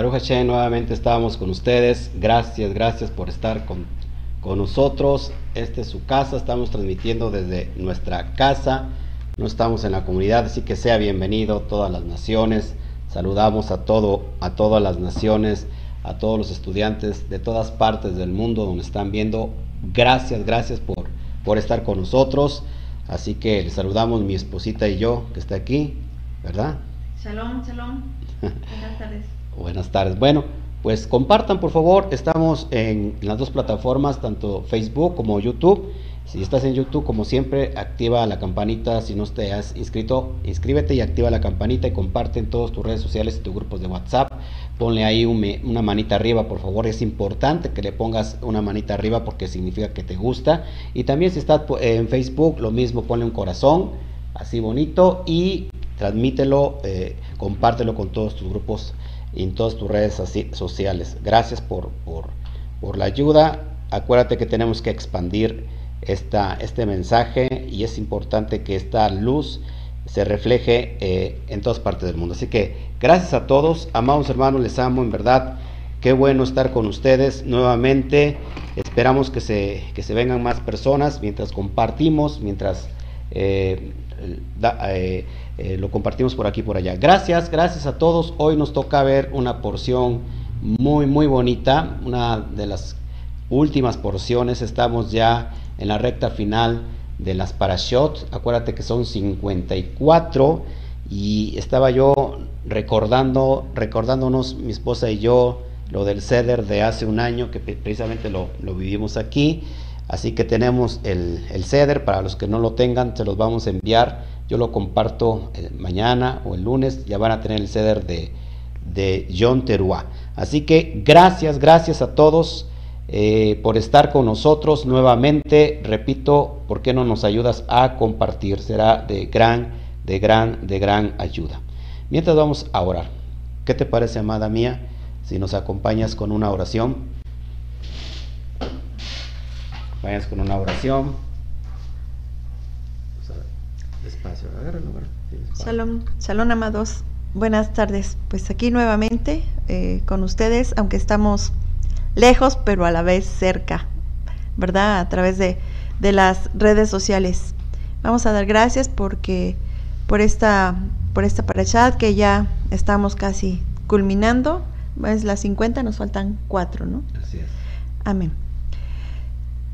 Baruch Hashem, nuevamente estábamos con ustedes. Gracias, gracias por estar con, con nosotros. Esta es su casa, estamos transmitiendo desde nuestra casa. No estamos en la comunidad, así que sea bienvenido todas las naciones. Saludamos a todo, a todas las naciones, a todos los estudiantes de todas partes del mundo donde están viendo. Gracias, gracias por, por estar con nosotros. Así que les saludamos mi esposita y yo que está aquí, ¿verdad? Shalom, shalom. Buenas tardes. Buenas tardes. Bueno, pues compartan por favor. Estamos en las dos plataformas, tanto Facebook como YouTube. Si estás en YouTube, como siempre, activa la campanita. Si no te has inscrito, inscríbete y activa la campanita y comparte en todas tus redes sociales y tus grupos de WhatsApp. Ponle ahí una manita arriba, por favor. Es importante que le pongas una manita arriba porque significa que te gusta. Y también si estás en Facebook, lo mismo, ponle un corazón así bonito y transmítelo, eh, compártelo con todos tus grupos y en todas tus redes sociales. Gracias por, por, la ayuda. Acuérdate que tenemos que expandir esta, este mensaje y es importante que esta luz se refleje eh, en todas partes del mundo. Así que gracias a todos, amados hermanos, les amo en verdad. Qué bueno estar con ustedes nuevamente. Esperamos que se, que se vengan más personas mientras compartimos, mientras eh, eh, eh, lo compartimos por aquí y por allá. Gracias, gracias a todos. Hoy nos toca ver una porción muy, muy bonita, una de las últimas porciones. Estamos ya en la recta final de las parashot. Acuérdate que son 54 y estaba yo recordando, recordándonos mi esposa y yo lo del ceder de hace un año que precisamente lo, lo vivimos aquí. Así que tenemos el, el CEDER, para los que no lo tengan, se los vamos a enviar. Yo lo comparto eh, mañana o el lunes, ya van a tener el CEDER de, de John Teruá. Así que gracias, gracias a todos eh, por estar con nosotros nuevamente. Repito, ¿por qué no nos ayudas a compartir? Será de gran, de gran, de gran ayuda. Mientras vamos a orar. ¿Qué te parece, amada mía, si nos acompañas con una oración? Vayas con una oración. Despacio, Shalom, shalom amados. Buenas tardes. Pues aquí nuevamente eh, con ustedes, aunque estamos lejos, pero a la vez cerca, ¿verdad? A través de, de las redes sociales. Vamos a dar gracias porque por esta por esta parashat que ya estamos casi culminando. Es las 50, nos faltan cuatro, ¿no? Así es. Amén.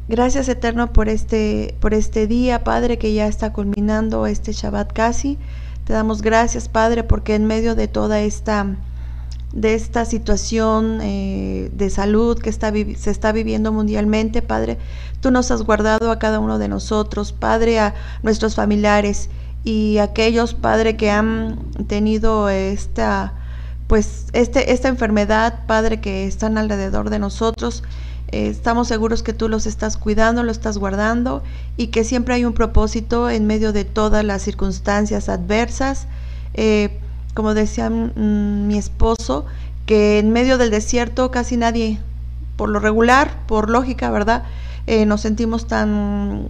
Gracias Eterno por este, por este día, Padre, que ya está culminando este Shabbat casi. Te damos gracias, Padre, porque en medio de toda esta, de esta situación eh, de salud que está, se está viviendo mundialmente, Padre, tú nos has guardado a cada uno de nosotros, Padre, a nuestros familiares y aquellos, Padre, que han tenido esta, pues, este, esta enfermedad, Padre, que están alrededor de nosotros. Eh, estamos seguros que tú los estás cuidando, lo estás guardando y que siempre hay un propósito en medio de todas las circunstancias adversas. Eh, como decía mi esposo, que en medio del desierto casi nadie, por lo regular, por lógica, ¿verdad? Eh, nos sentimos tan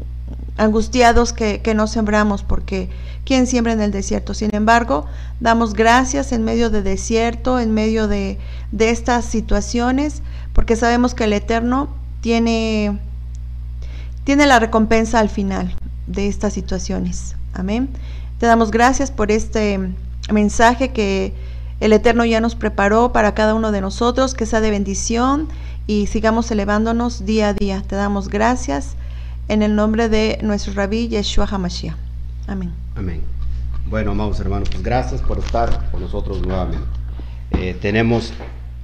angustiados que, que no sembramos, porque ¿quién siembra en el desierto? Sin embargo, damos gracias en medio de desierto, en medio de, de estas situaciones, porque sabemos que el Eterno tiene, tiene la recompensa al final de estas situaciones. Amén. Te damos gracias por este mensaje que el Eterno ya nos preparó para cada uno de nosotros, que sea de bendición y sigamos elevándonos día a día. Te damos gracias en el nombre de nuestro rabí Yeshua HaMashiach. Amén. Amén. Bueno, amados hermanos, pues gracias por estar con nosotros nuevamente. Eh, tenemos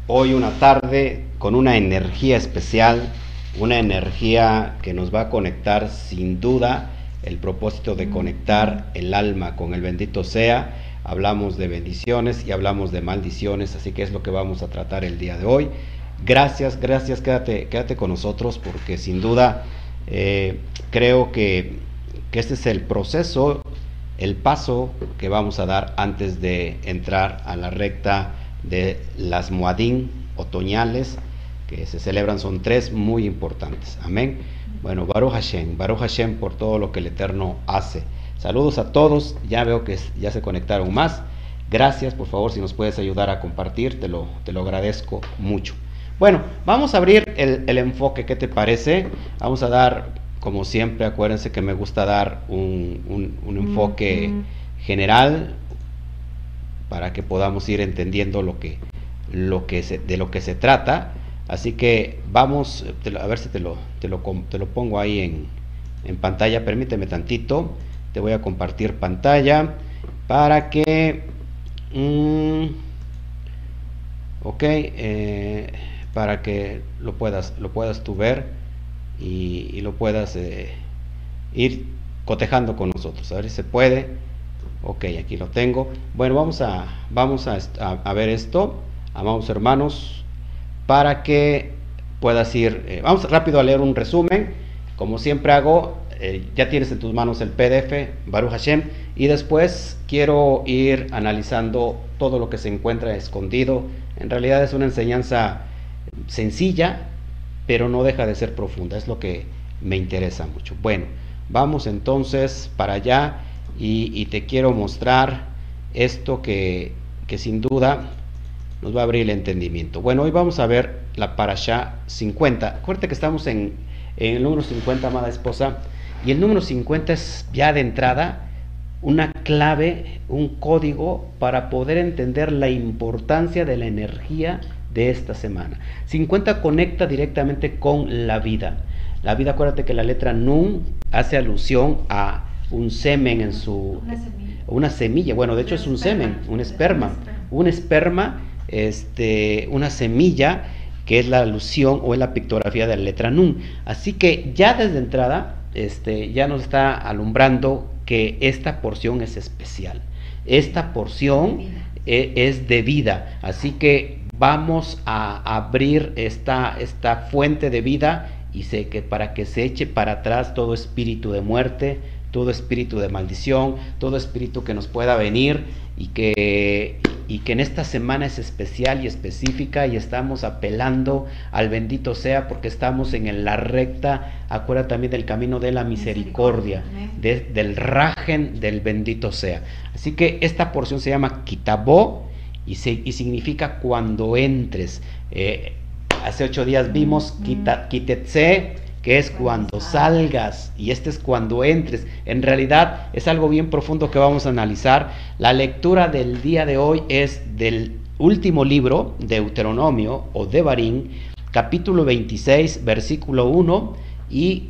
hoy una tarde con una energía especial, una energía que nos va a conectar sin duda el propósito de conectar el alma con el bendito sea. Hablamos de bendiciones y hablamos de maldiciones, así que es lo que vamos a tratar el día de hoy. Gracias, gracias, quédate, quédate con nosotros porque sin duda eh, creo que, este es el proceso, el paso que vamos a dar antes de entrar a la recta de las Muadín otoñales que se celebran son tres muy importantes. Amén. Bueno, Baruch Hashem, Baruch Hashem por todo lo que el Eterno hace. Saludos a todos, ya veo que ya se conectaron más. Gracias, por favor, si nos puedes ayudar a compartir, te lo, te lo agradezco mucho. Bueno, vamos a abrir el, enfoque, ¿qué te parece? Vamos a dar, como siempre, acuérdense que me gusta dar un, enfoque general para que podamos ir entendiendo lo que, lo que de lo que se trata. Así que vamos, a ver si te lo, te lo, te lo pongo ahí en, en pantalla. Permíteme tantito. Te voy a compartir pantalla para que... Mm, ok. Eh, para que lo puedas, lo puedas tú ver y, lo puedas eh, ir cotejando con nosotros. A ver si se puede. Ok, aquí lo tengo. Bueno, vamos a, vamos a, a, ver esto, amados hermanos, para que puedas ir. Eh, vamos rápido a leer un resumen. Como siempre hago, eh, ya tienes en tus manos el PDF, Baruch Hashem, y después quiero ir analizando todo lo que se encuentra escondido. En realidad es una enseñanza sencilla, pero no deja de ser profunda, es lo que me interesa mucho. Bueno, vamos entonces para allá y, te quiero mostrar esto que, que, sin duda nos va a abrir el entendimiento. Bueno, hoy vamos a ver la parasha 50. Acuérdate que estamos en, en el número 50, amada esposa, y el número 50 es ya de entrada una clave, un código para poder entender la importancia de la energía de esta semana. 50 conecta directamente con la vida. La vida, acuérdate que la letra Nun hace alusión a un semen en su... Una semilla. Bueno, de hecho es un semen, un esperma. Un esperma, este, una semilla que es la alusión o es la pictografía de la letra Nun. Así que ya desde entrada este, ya nos está alumbrando que esta porción es especial. Esta porción e, es de vida. Así que vamos a abrir esta, esta fuente de vida y sé que para que se eche para atrás todo espíritu de muerte, todo espíritu de maldición, todo espíritu que nos pueda venir y que, y que en esta semana es especial y específica y estamos apelando al bendito sea porque estamos en la recta, acuérdate también del camino de la misericordia, del rajen del bendito sea. Así que esta porción se llama Kitabó y, significa cuando entres. Eh, hace ocho días vimos Kitetse, que es cuando salgas, y este es cuando entres. En realidad es algo bien profundo que vamos a analizar. La lectura del día de hoy es del último libro, de Deuteronomio o de Barín, capítulo 26, versículo 1 y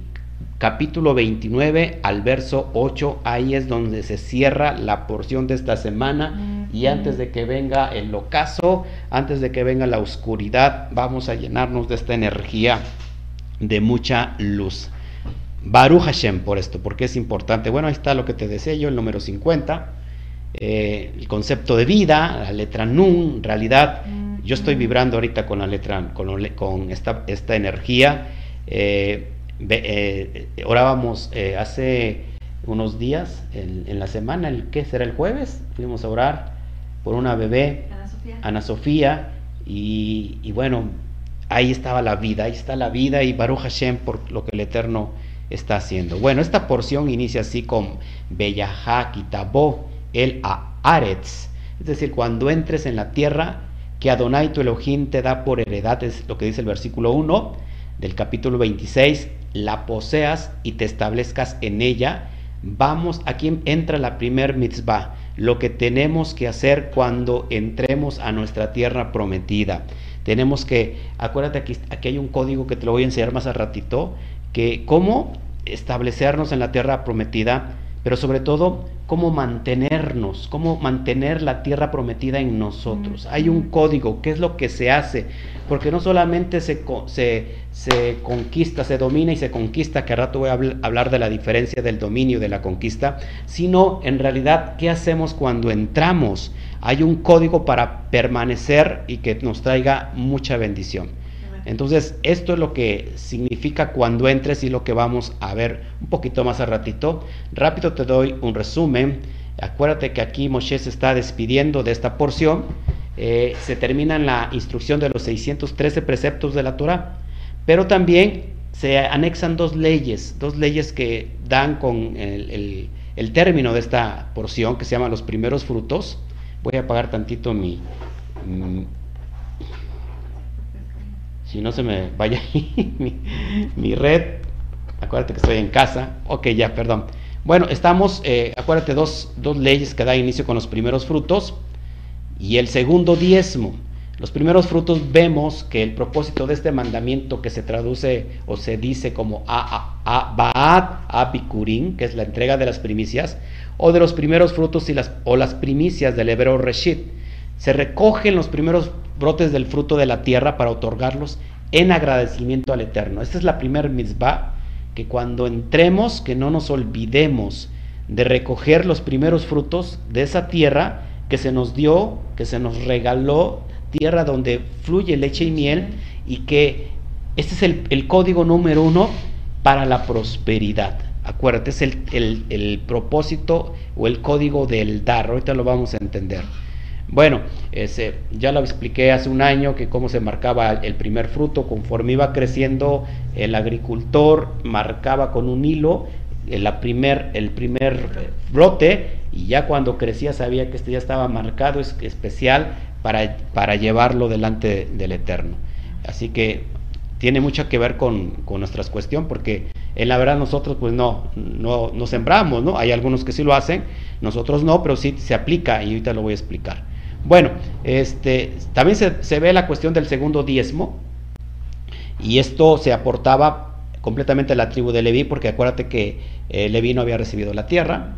capítulo 29 al verso 8, ahí es donde se cierra la porción de esta semana y antes de que venga el ocaso, antes de que venga la oscuridad, vamos a llenarnos de esta energía de mucha luz. Baruch Hashem por esto, porque es importante. Bueno, ahí está lo que te decía yo, el número 50, eh, el concepto de vida, la letra Nun, en realidad yo estoy vibrando ahorita con la letra, con, con esta, esta energía. Eh, eh, orábamos eh, hace unos días, en, la semana, el ¿qué será el jueves? Fuimos a orar por una bebé, Ana Sofía, y, bueno, ahí estaba la vida, ahí está la vida y Baruch Hashem por lo que el Eterno está haciendo. Bueno, esta porción inicia así con Beyahá Kitabó el Aaretz, es decir, cuando entres en la tierra que Adonai tu Elohim te da por heredad, es lo que dice el versículo 1 del capítulo 26, la poseas y te establezcas en ella, vamos, aquí entra la primer mitzvah, lo que tenemos que hacer cuando entremos a nuestra tierra prometida. Tenemos que, acuérdate aquí, aquí hay un código que te lo voy a enseñar más a ratito, que cómo establecernos en la tierra prometida, pero sobre todo cómo mantenernos, cómo mantener la tierra prometida en nosotros. Hay un código, ¿qué es lo que se hace? Porque no solamente se, se, conquista, se domina y se conquista, que al rato voy a hablar de la diferencia del dominio y de la conquista, sino en realidad, ¿qué hacemos cuando entramos? Hay un código para permanecer y que nos traiga mucha bendición. Entonces, esto es lo que significa cuando entres y lo que vamos a ver un poquito más a ratito. Rápido te doy un resumen. Acuérdate que aquí Moshe se está despidiendo de esta porción. Eh, se termina en la instrucción de los 613 preceptos de la Torah, pero también se anexan dos leyes, dos leyes que dan con el, el término de esta porción que se llama los primeros frutos Voy a apagar tantito mi... si no se me vaya mi, mi, red. Acuérdate que estoy en casa. Ok, ya, perdón. Bueno, estamos, eh, acuérdate, dos, dos leyes que da inicio con los primeros frutos y el segundo diezmo. Los primeros frutos vemos que el propósito de este mandamiento que se traduce o se dice como Ba'at Abikurin, que es la entrega de las primicias, o de los primeros frutos y las, o las primicias del hebreo Reshit, se recogen los primeros brotes del fruto de la tierra para otorgarlos en agradecimiento al Eterno. Esta es la primer mitzvah, que cuando entremos, que no nos olvidemos de recoger los primeros frutos de esa tierra que se nos dio, que se nos regaló tierra donde fluye leche y miel y que este es el, código número uno para la prosperidad. Acuérdate, es el, propósito o el código del dar. Ahorita lo vamos a entender. Bueno, ese, ya lo expliqué hace un año que cómo se marcaba el primer fruto, conforme iba creciendo el agricultor marcaba con un hilo el primer, el primer brote y ya cuando crecía sabía que este ya estaba marcado, es especial para, para llevarlo delante del Eterno. Así que tiene mucho que ver con, con nuestra cuestión, porque en la verdad nosotros pues no, no, no, sembramos, ¿no? Hay algunos que sí lo hacen, nosotros no, pero sí se aplica y ahorita lo voy a explicar. Bueno, este, también se, ve la cuestión del segundo diezmo, y esto se aportaba completamente a la tribu de Leví, porque acuérdate que eh, Leví no había recibido la tierra,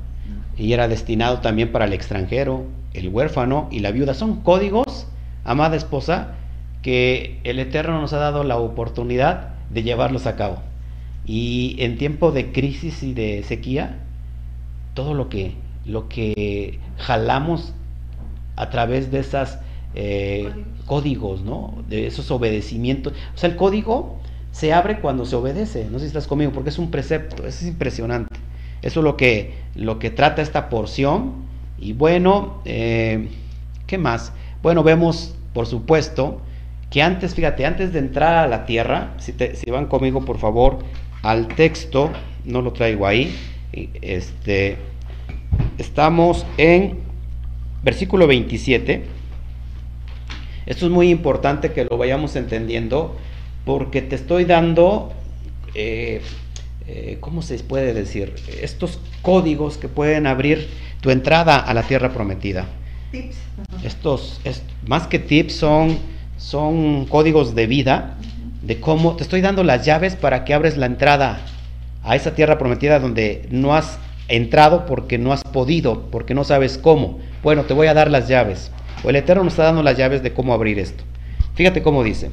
y era destinado también para el extranjero, el huérfano y la viuda. Son códigos, amada esposa, que el Eterno nos ha dado la oportunidad de llevarlos a cabo. Y en tiempo de crisis y de sequía, todo lo que, lo que jalamos a través de esos eh, códigos, ¿no? De esos obedecimientos. O sea, el código se abre cuando se obedece. No sé si estás conmigo, porque es un precepto, es impresionante. Eso es lo que, lo que trata esta porción. Y bueno, eh, ¿qué más? Bueno, vemos, por supuesto, que antes, fíjate, antes de entrar a la tierra, si, si van conmigo, por favor, al texto, no lo traigo ahí, este, estamos en versículo 27. Esto es muy importante que lo vayamos entendiendo porque te estoy dando eh, eh, ¿cómo se puede decir? Estos códigos que pueden abrir tu entrada a la tierra prometida. Tips. Estos, más que tips, son, son códigos de vida, de cómo te estoy dando las llaves para que abres la entrada a esa tierra prometida donde no has entrado porque no has podido, porque no sabes cómo. Bueno, te voy a dar las llaves. O el Eterno nos está dando las llaves de cómo abrir esto. Fíjate cómo dice.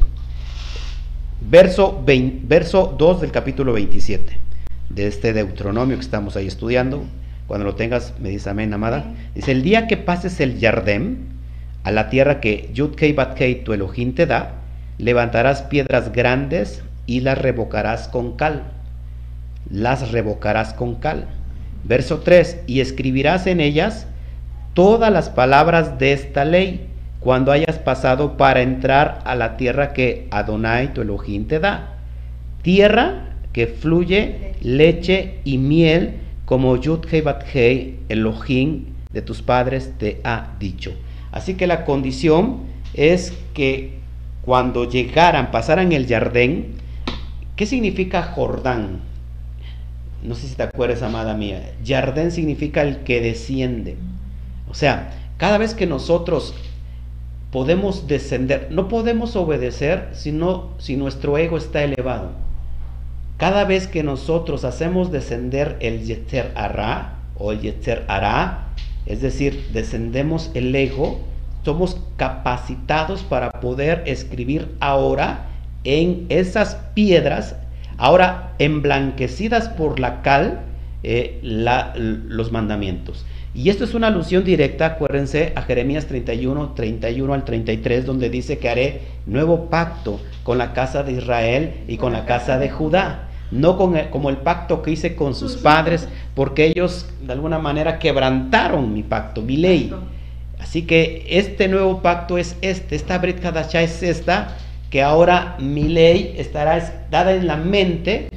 Verso, verso 2 del capítulo 27 de este Deuteronomio que estamos ahí estudiando. Cuando lo tengas, me dice amén, amada. Dice, el día que pases el Yardem a la tierra que Yudkei Batkei tu Elohim te da, levantarás piedras grandes y las revocarás con cal. Las revocarás con cal. Verso 3, y escribirás en ellas todas las palabras de esta ley cuando hayas pasado para entrar a la tierra que Adonai tu Elohim te da. Tierra que fluye leche y miel como Yud Hei Bat Hei, Elohim de tus padres te ha dicho. Así que la condición es que cuando llegaran, pasaran el Jardín, ¿qué significa Jordán? No sé si te acuerdas, amada mía. Jardín significa el que desciende. O sea, cada vez que nosotros podemos descender. No podemos obedecer si, si nuestro ego está elevado. Cada vez que nosotros hacemos descender el Yetzer Ara o el Yetzer Ara, es decir, descendemos el ego, somos capacitados para poder escribir ahora en esas piedras, ahora emblanquecidas por la cal, eh, los mandamientos. Y esto es una alusión directa, acuérdense, a Jeremías 31, 31 al 33, donde dice que haré nuevo pacto con la casa de Israel y con la casa de Judá. No con como el pacto que hice con sus padres, porque ellos de alguna manera quebrantaron mi pacto, mi ley. Así que este nuevo pacto es este, esta Brit Hadashah es esta, que ahora mi ley estará dada en la mente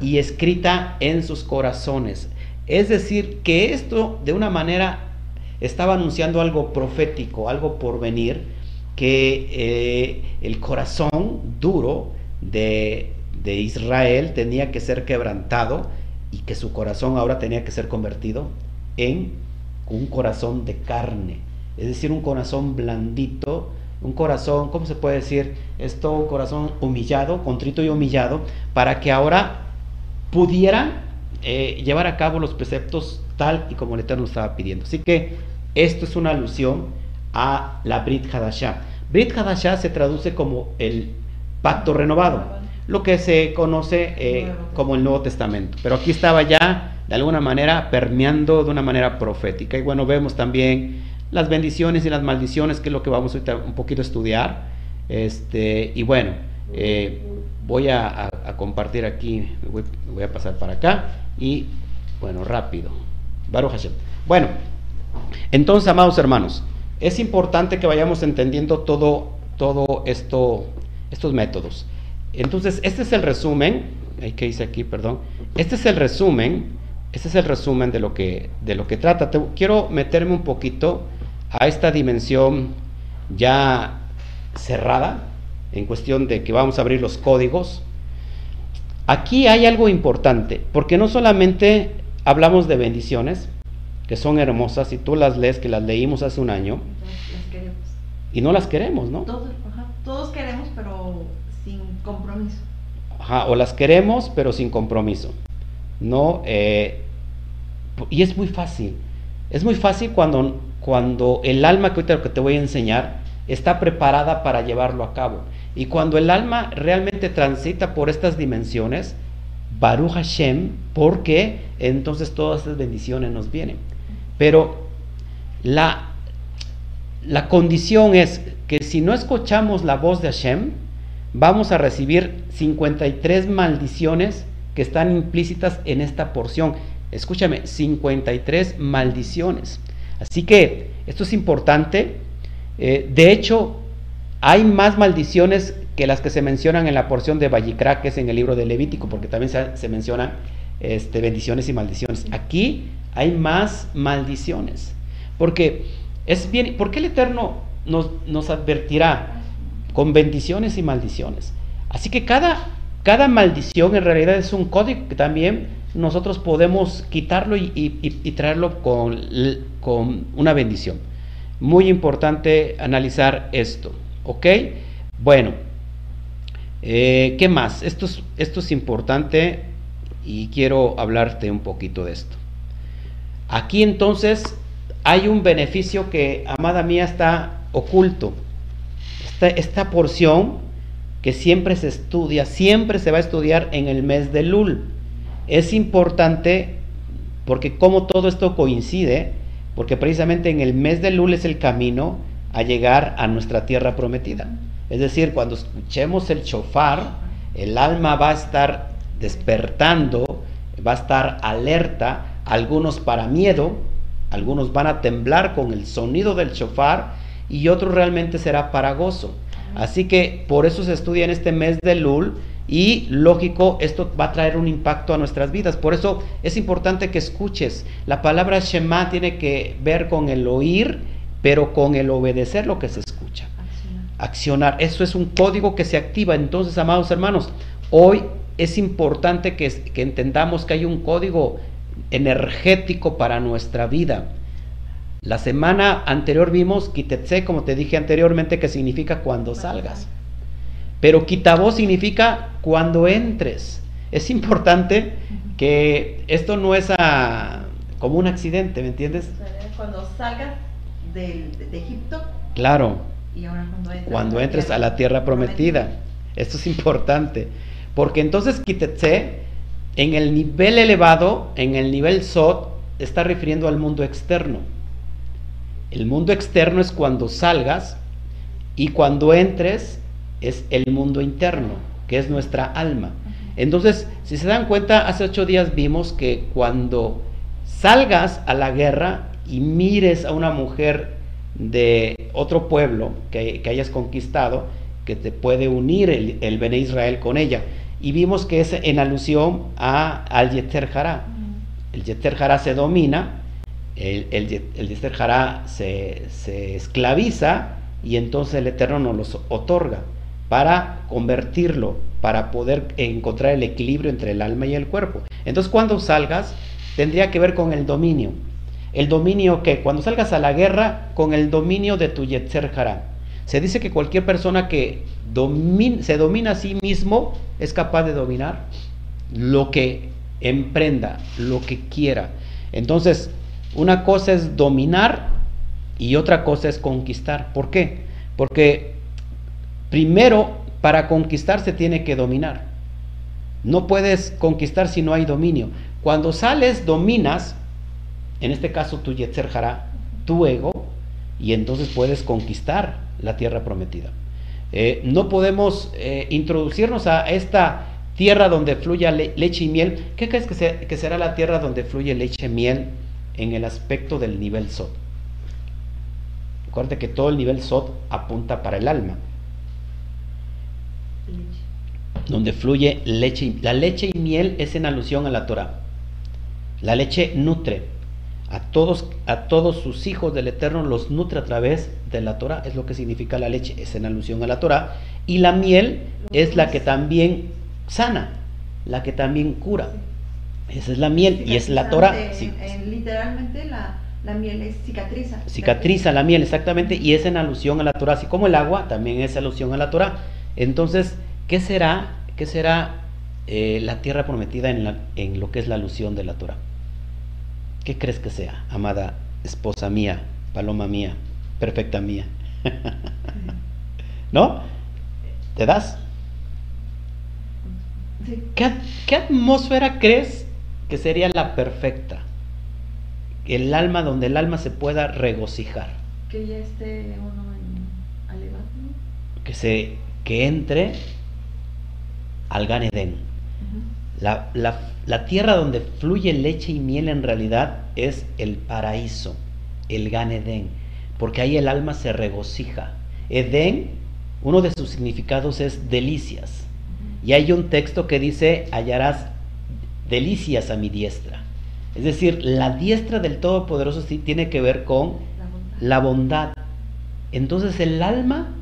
y escrita en sus corazones. Es decir, que esto de una manera estaba anunciando algo profético, algo por venir, que eh, el corazón duro de, de Israel tenía que ser quebrantado y que su corazón ahora tenía que ser convertido en un corazón de carne, es decir, un corazón blandito, un corazón, ¿cómo se puede decir? Esto, un corazón humillado, contrito y humillado, para que ahora pudieran eh, llevar a cabo los preceptos tal y como el Eterno estaba pidiendo. Así que esto es una alusión a la Brit Hadashah. Brit Hadashah se traduce como el pacto renovado, lo que se conoce eh, como el Nuevo Testamento. Pero aquí estaba ya de alguna manera permeando de una manera profética. Y bueno, vemos también las bendiciones y las maldiciones, que es lo que vamos ahorita un poquito estudiar. Este, y bueno, eh, voy a, compartir aquí, me voy, a pasar para acá y bueno, rápido. Baruch Hashem. Bueno, entonces, amados hermanos, es importante que vayamos entendiendo todo, todo esto, estos métodos. Entonces, este es el resumen, ¿qué dice aquí? Perdón. Este es el resumen, este es el resumen de lo que, de lo que trata. quiero meterme un poquito a esta dimensión ya cerrada, en cuestión de que vamos a abrir los códigos. Aquí hay algo importante, porque no solamente hablamos de bendiciones, que son hermosas, y tú las lees, que las leímos hace un año, y no las queremos, ¿no? Todos, queremos, pero sin compromiso. Ajá, o las queremos, pero sin compromiso. No, eh, y es muy fácil. Es muy fácil cuando, cuando el alma que ahorita que te voy a enseñar está preparada para llevarlo a cabo. Y cuando el alma realmente transita por estas dimensiones, Baruch Hashem, porque entonces todas estas bendiciones nos vienen. Pero la, la condición es que si no escuchamos la voz de Hashem, vamos a recibir 53 maldiciones que están implícitas en esta porción. Escúchame, 53 maldiciones. Así que esto es importante. Eh, de hecho, hay más maldiciones que las que se mencionan en la porción de Vallicra, que es en el libro de Levítico, porque también se, mencionan este, bendiciones y maldiciones. Aquí hay más maldiciones. Porque es bien, ¿por qué el Eterno nos, nos advertirá con bendiciones y maldiciones? Así que cada, cada maldición en realidad es un código que también nosotros podemos quitarlo y, traerlo con, con una bendición. Muy importante analizar esto. ¿Ok? Bueno, eh, ¿qué más? Esto es, esto es importante y quiero hablarte un poquito de esto. Aquí entonces hay un beneficio que, amada mía, está oculto. Esta, esta porción que siempre se estudia, siempre se va a estudiar en el mes de Lul. Es importante porque como todo esto coincide, porque precisamente en el mes de Lul es el camino a llegar a nuestra tierra prometida. Es decir, cuando escuchemos el chofar, el alma va a estar despertando, va a estar alerta, algunos para miedo, algunos van a temblar con el sonido del chofar y otros realmente será para gozo. Así que por eso se estudia en este mes de Lul y lógico, esto va a traer un impacto a nuestras vidas. Por eso es importante que escuches. La palabra Shema tiene que ver con el oír pero con el obedecer lo que se escucha. Accionar. Eso es un código que se activa. Entonces, amados hermanos, hoy es importante que, que entendamos que hay un código energético para nuestra vida. La semana anterior vimos Kitetse, como te dije anteriormente, que significa cuando salgas. Pero Kitabo significa cuando entres. Es importante que esto no es como un accidente, ¿me entiendes? Cuando salgas de, Egipto. Claro. cuando, entres, a la tierra prometida. Esto es importante. Porque entonces Kitetse, en el nivel elevado, en el nivel Sot, está refiriendo al mundo externo. El mundo externo es cuando salgas y cuando entres es el mundo interno, que es nuestra alma. Entonces, si se dan cuenta, hace ocho días vimos que cuando salgas a la guerra, y mires a una mujer de otro pueblo que, hayas conquistado, que te puede unir el, el Bene Israel con ella. Y vimos que es en alusión a, al Yeter Hará. El Yeter Hará se domina el, el, el se, se, esclaviza y entonces el Eterno nos los otorga para convertirlo, para poder encontrar el equilibrio entre el alma y el cuerpo. Entonces cuando salgas, tendría que ver con el dominio. El dominio que cuando salgas a la guerra, con el dominio de tu Yetzer Hará. Se dice que cualquier persona que se domina a sí mismo es capaz de dominar lo que emprenda, lo que quiera. Entonces, una cosa es dominar y otra cosa es conquistar. ¿Por qué? Porque primero, para conquistar se tiene que dominar. No puedes conquistar si no hay dominio. Cuando sales, dominas, en este caso tu Yetzer tu ego, y entonces puedes conquistar la tierra prometida. Eh, no podemos eh, introducirnos a esta tierra donde fluya leche y miel. ¿Qué crees que, que, será la tierra donde fluye leche y miel en el aspecto del nivel Sot? Recuerda que todo el nivel Sot apunta para el alma. Donde fluye leche. Y, la leche y miel es en alusión a la Torah. La leche nutre a todos, a todos sus hijos del Eterno los nutre a través de la Torah, es lo que significa la leche, es en alusión a la Torah, y la miel es la que también sana, la que también cura. Esa es la miel y es la Torah. literalmente la, miel es cicatriza. Cicatriza la miel, exactamente, y es en alusión a la Torah, así como el agua también es alusión a la Torah. Entonces, ¿qué será, qué será eh, la tierra prometida en, la, en lo que es la alusión de la Torah? ¿Qué crees que sea, amada esposa mía, paloma mía, perfecta mía? ¿No? ¿Te das? ¿Qué, atmósfera crees que sería la perfecta? El alma donde el alma se pueda regocijar. Que ya esté uno en Que, se, que entre al Gan la, la, tierra donde fluye leche y miel en realidad es el paraíso, el Gan porque ahí el alma se regocija. Edén, uno de sus significados es delicias. Y hay un texto que dice, hallarás delicias a mi diestra. Es decir, la diestra del Todopoderoso sí tiene que ver con la bondad. Entonces el alma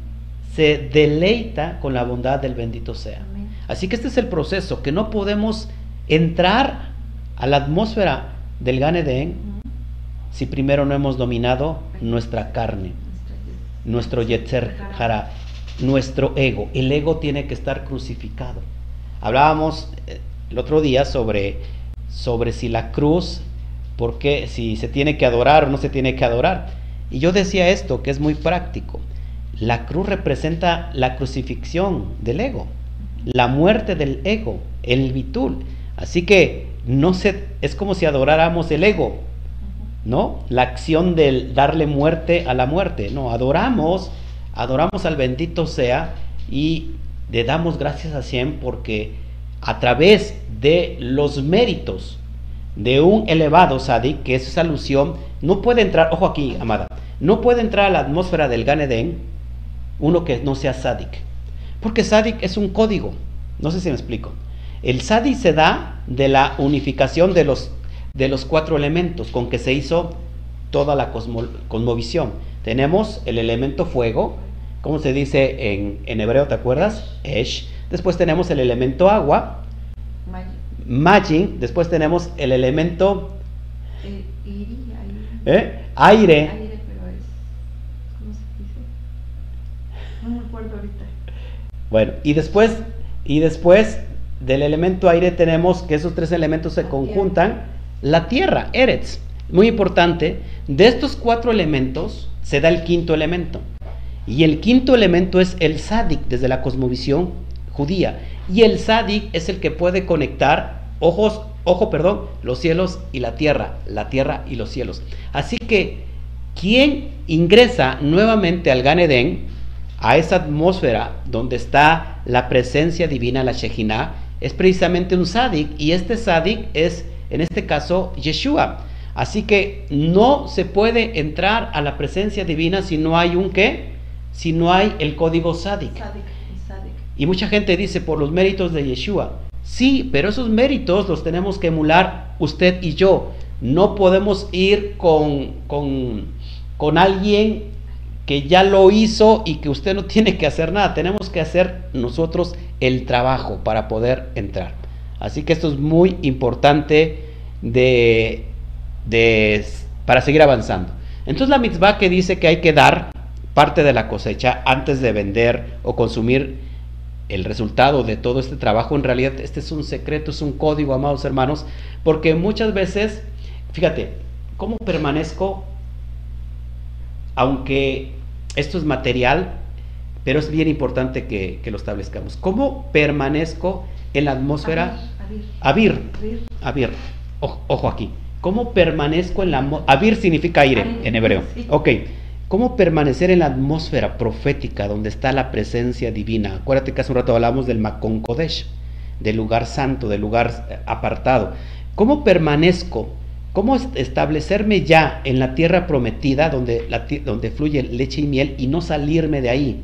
se deleita con la bondad del bendito sea. Así que este es el proceso, que no podemos entrar a la atmósfera del Gan si primero no hemos dominado nuestra carne, nuestro Yetzer Hara, nuestro ego. El ego tiene que estar crucificado. Hablábamos eh, el otro día sobre, sobre si la cruz, por qué, si se tiene que adorar o no se tiene que adorar. Y yo decía esto, que es muy práctico. La cruz representa la crucifixión del ego la muerte del ego, el bitul. Así que no se, es como si adoráramos el ego, ¿no? La acción del darle muerte a la muerte. No, adoramos, adoramos al bendito sea y le damos gracias a Shem porque a través de los méritos de un elevado sadik, que es esa alusión, no puede entrar, ojo aquí, amada, no puede entrar a la atmósfera del Gan uno que no sea sadik. Porque Sadik es un código. No sé si me explico. El Sadik se da de la unificación de los, de los cuatro elementos con que se hizo toda la cosmovisión. Tenemos el elemento fuego, ¿cómo se dice en, en hebreo? ¿Te acuerdas? Esh. Después tenemos el elemento agua, Majin. Después tenemos el elemento eh, ¿Eh? aire Bueno, y después, y después del elemento aire tenemos que esos tres elementos se conjuntan. La tierra, Eretz. Muy importante, de estos cuatro elementos se da el quinto elemento. Y el quinto elemento es el Sadik desde la cosmovisión judía. Y el Sadik es el que puede conectar ojos, ojo, perdón, los cielos y la tierra, la tierra y los cielos. Así que quien ingresa nuevamente al Gan a esa atmósfera donde está la presencia divina, la Shejinah, es precisamente un Sadik, y este Sadik es, en este caso, Yeshua. Así que no se puede entrar a la presencia divina si no hay un qué, si no hay el código Sadik. Y mucha gente dice por los méritos de Yeshua. Sí, pero esos méritos los tenemos que emular usted y yo. No podemos ir con, con, con alguien que ya lo hizo y que usted no tiene que hacer nada. Tenemos que hacer nosotros el trabajo para poder entrar. Así que esto es muy importante de, de, para seguir avanzando. Entonces la mitzvah que dice que hay que dar parte de la cosecha antes de vender o consumir el resultado de todo este trabajo, en realidad este es un secreto, es un código, amados hermanos, porque muchas veces, fíjate, ¿cómo permanezco? Aunque esto es material, pero es bien importante que, lo establezcamos. ¿Cómo permanezco en la atmósfera? Avir. Avir. Ojo, aquí. ¿Cómo permanezco en la atmósfera? Avir significa aire en hebreo. Ok. ¿Cómo permanecer en la atmósfera profética donde está la presencia divina? Acuérdate que hace un rato hablamos del Makon Kodesh, del lugar santo, del lugar eh, apartado. ¿Cómo permanezco? ¿Cómo establecerme ya en la tierra prometida donde, la, donde fluye leche y miel y no salirme de ahí?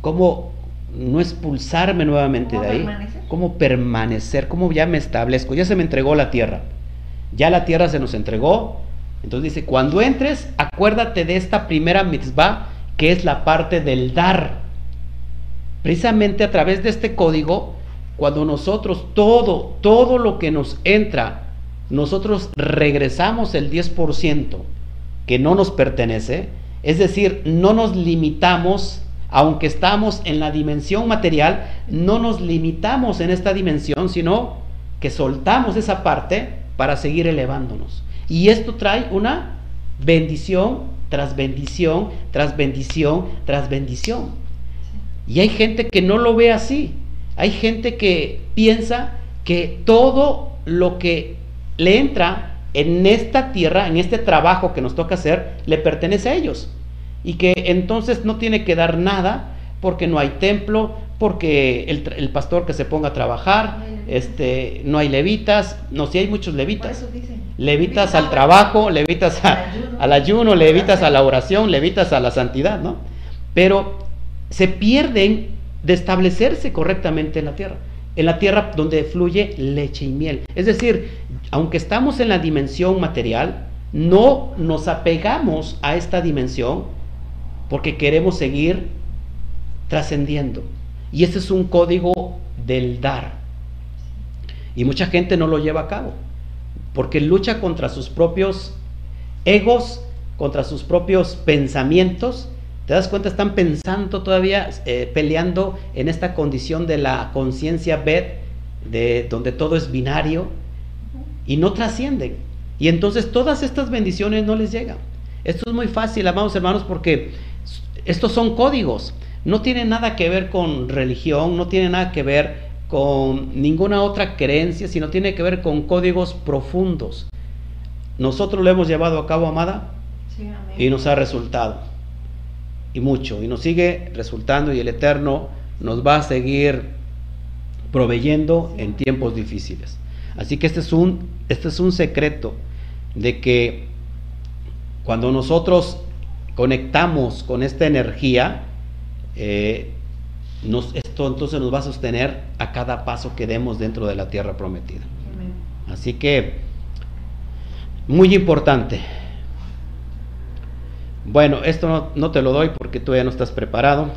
¿Cómo no expulsarme nuevamente de ahí? Permanecer? ¿Cómo permanecer? ¿Cómo ya me establezco? Ya se me entregó la tierra. Ya la tierra se nos entregó, entonces dice, cuando entres, acuérdate de esta primera mitzvah, que es la parte del dar. Precisamente a través de este código, cuando nosotros todo, todo lo que nos entra, nosotros regresamos el 10% que no nos pertenece, es decir, no nos limitamos, aunque estamos en la dimensión material, no nos limitamos en esta dimensión, sino que soltamos esa parte para seguir elevándonos. Y esto trae una bendición tras bendición, tras bendición, tras bendición. Y hay gente que no lo ve así. Hay gente que piensa que todo lo que le entra en esta tierra, en este trabajo que nos toca hacer, le pertenece a ellos. Y que entonces no tiene que dar nada porque no hay templo, porque el, pastor que se ponga a trabajar, este, no hay levitas, no, si hay muchos levitas. Levitas al trabajo, levitas al ayuno, levitas a la oración, levitas a la santidad, ¿no? Pero se pierden de establecerse correctamente en la tierra, en la tierra donde fluye leche y miel. Es decir, aunque estamos en la dimensión material, no nos apegamos a esta dimensión porque queremos seguir trascendiendo. Y ese es un código del dar. Y mucha gente no lo lleva a cabo, porque lucha contra sus propios egos, contra sus propios pensamientos. ¿Te das cuenta? Están pensando todavía, eh, peleando en esta condición de la conciencia Bet, de donde todo es binario, y no trascienden. Y entonces todas estas bendiciones no les llegan. Esto es muy fácil, amados hermanos, porque estos son códigos no tiene nada que ver con religión, no tiene nada que ver con ninguna otra creencia, sino tiene que ver con códigos profundos. Nosotros lo hemos llevado a cabo, amada, y nos ha resultado. Y mucho, y nos sigue resultando y el Eterno nos va a seguir proveyendo en tiempos difíciles. Así que este es un, este es un secreto de que cuando nosotros conectamos con esta energía, eh, esto entonces nos va a sostener a cada paso que demos dentro de la tierra prometida. Así que, muy importante. Bueno, esto no, te lo doy porque tú ya no estás preparado.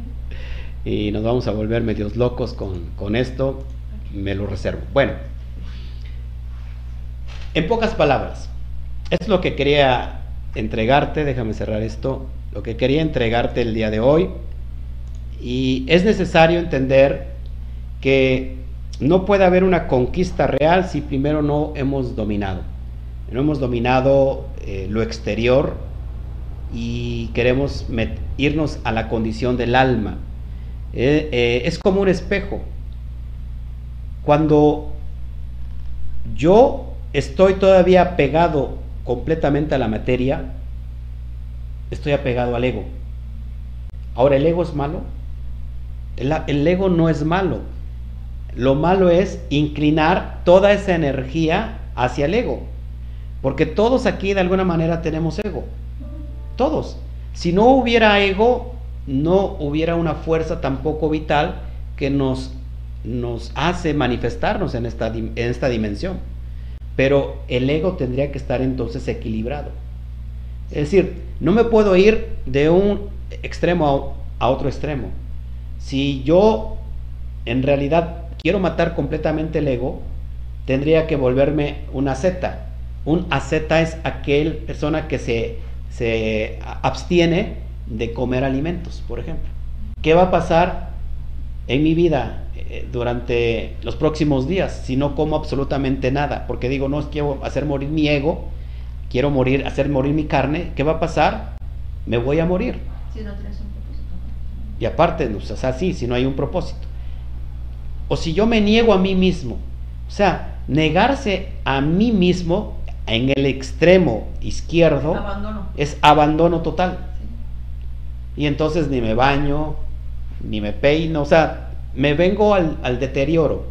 y nos vamos a volver medios locos con, con esto. Me lo reservo. Bueno, en pocas palabras, es lo que quería entregarte. Déjame cerrar esto lo que quería entregarte el día de hoy. Y es necesario entender que no puede haber una conquista real si primero no hemos dominado. No hemos dominado eh, lo exterior y queremos irnos a la condición del alma. Eh, eh, es como un espejo. Cuando yo estoy todavía pegado completamente a la materia, estoy apegado al ego. Ahora, ¿el ego es malo? El, ego no es malo. Lo malo es inclinar toda esa energía hacia el ego. Porque todos aquí de alguna manera tenemos ego. Todos. Si no hubiera ego, no hubiera una fuerza tampoco vital que nos, nos hace manifestarnos en esta, en esta dimensión. pero el ego tendría que estar entonces equilibrado. Es decir, no me puedo ir de un extremo a otro extremo. Si yo en realidad quiero matar completamente el ego, tendría que volverme una Z. Un aseta es aquel persona que se, se abstiene de comer alimentos, por ejemplo. ¿Qué va a pasar en mi vida eh, durante los próximos días si no como absolutamente nada? Porque digo, no quiero hacer morir mi ego, quiero morir, hacer morir mi carne. ¿Qué va a pasar? Me voy a morir. Si no tienes un propósito. Y aparte, o sea, sí, si no hay un propósito. O si yo me niego a mí mismo. O sea, negarse a mí mismo en el extremo izquierdo es abandono total. Y entonces ni me baño, ni me peino, o sea, me vengo al, deterioro.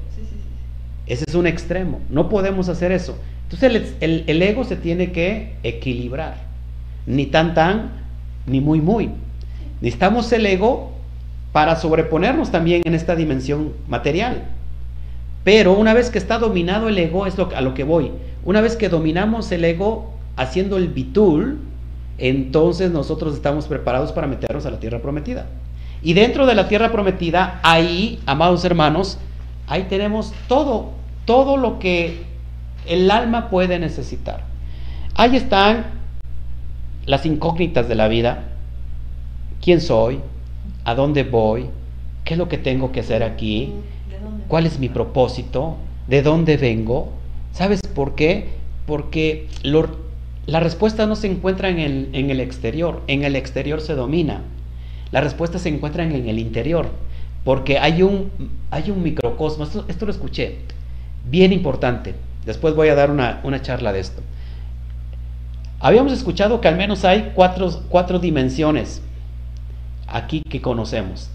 Ese es un extremo. No podemos hacer eso. Entonces el, el, ego se tiene que equilibrar. Ni tan tan, ni muy muy. Necesitamos el ego para sobreponernos también en esta dimensión material. Pero una vez que está dominado el ego, es lo, a lo que voy. Una vez que dominamos el ego haciendo el bitul, entonces nosotros estamos preparados para meternos a la tierra prometida. Y dentro de la tierra prometida, ahí, amados hermanos, ahí tenemos todo, todo lo que el alma puede necesitar. Ahí están las incógnitas de la vida. ¿Quién soy? ¿A dónde voy? ¿Qué es lo que tengo que hacer aquí? ¿Cuál es mi propósito? ¿De dónde vengo? ¿Sabes por qué? Porque la respuesta no se encuentra en el, en el exterior, en el exterior se domina. La respuesta se encuentra en el interior, porque hay un, hay un microcosmos, esto, esto lo escuché, bien importante. Después voy a dar una, una charla de esto. Habíamos escuchado que al menos hay cuatro, cuatro dimensiones aquí que conocemos.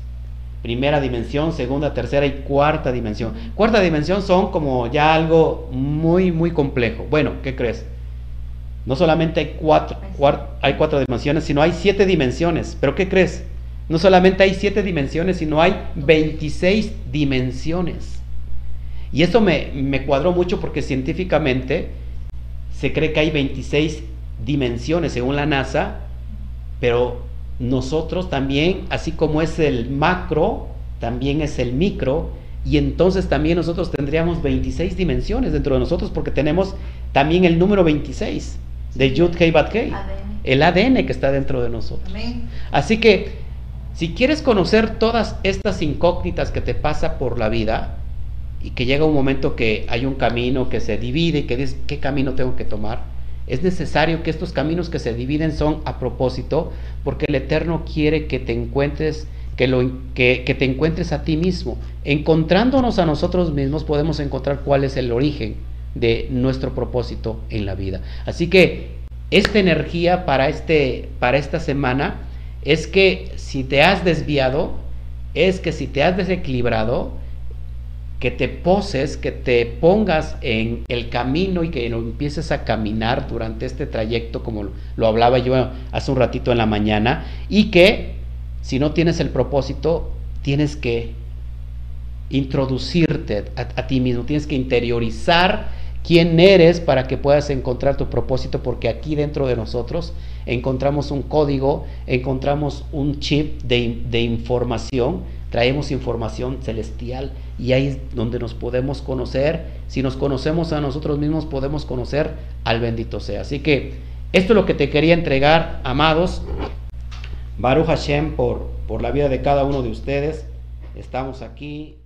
Primera dimensión, segunda, tercera y cuarta dimensión. Cuarta dimensión son como ya algo muy, muy complejo. Bueno, ¿qué crees? No solamente hay cuatro, hay cuatro dimensiones, sino hay siete dimensiones. ¿Pero qué crees? No solamente hay siete dimensiones, sino hay 26 dimensiones. Y eso me, me cuadró mucho porque científicamente se cree que hay 26 dimensiones según la NASA, pero nosotros también, así como es el macro, también es el micro, y entonces también nosotros tendríamos 26 dimensiones dentro de nosotros porque tenemos también el número 26 de Yud Kei Bat el ADN que está dentro de nosotros. Así que si quieres conocer todas estas incógnitas que te pasa por la vida y que llega un momento que hay un camino que se divide y que dices, ¿qué camino tengo que tomar? Es necesario que estos caminos que se dividen son a propósito, porque el Eterno quiere que te encuentres, que, lo, que, que te encuentres a ti mismo. Encontrándonos a nosotros mismos podemos encontrar cuál es el origen de nuestro propósito en la vida. Así que esta energía para, este, para esta semana es que si te has desviado, es que si te has desequilibrado, que te poses, que te pongas en el camino y que lo empieces a caminar durante este trayecto, como lo hablaba yo hace un ratito en la mañana, y que si no tienes el propósito, tienes que introducirte a, ti mismo, tienes que interiorizar quién eres para que puedas encontrar tu propósito, porque aquí dentro de nosotros encontramos un código, encontramos un chip de, de información, traemos información celestial y ahí es donde nos podemos conocer. Si nos conocemos a nosotros mismos, podemos conocer al bendito sea. Así que esto es lo que te quería entregar, amados. Baruch Hashem, por, por la vida de cada uno de ustedes. Estamos aquí.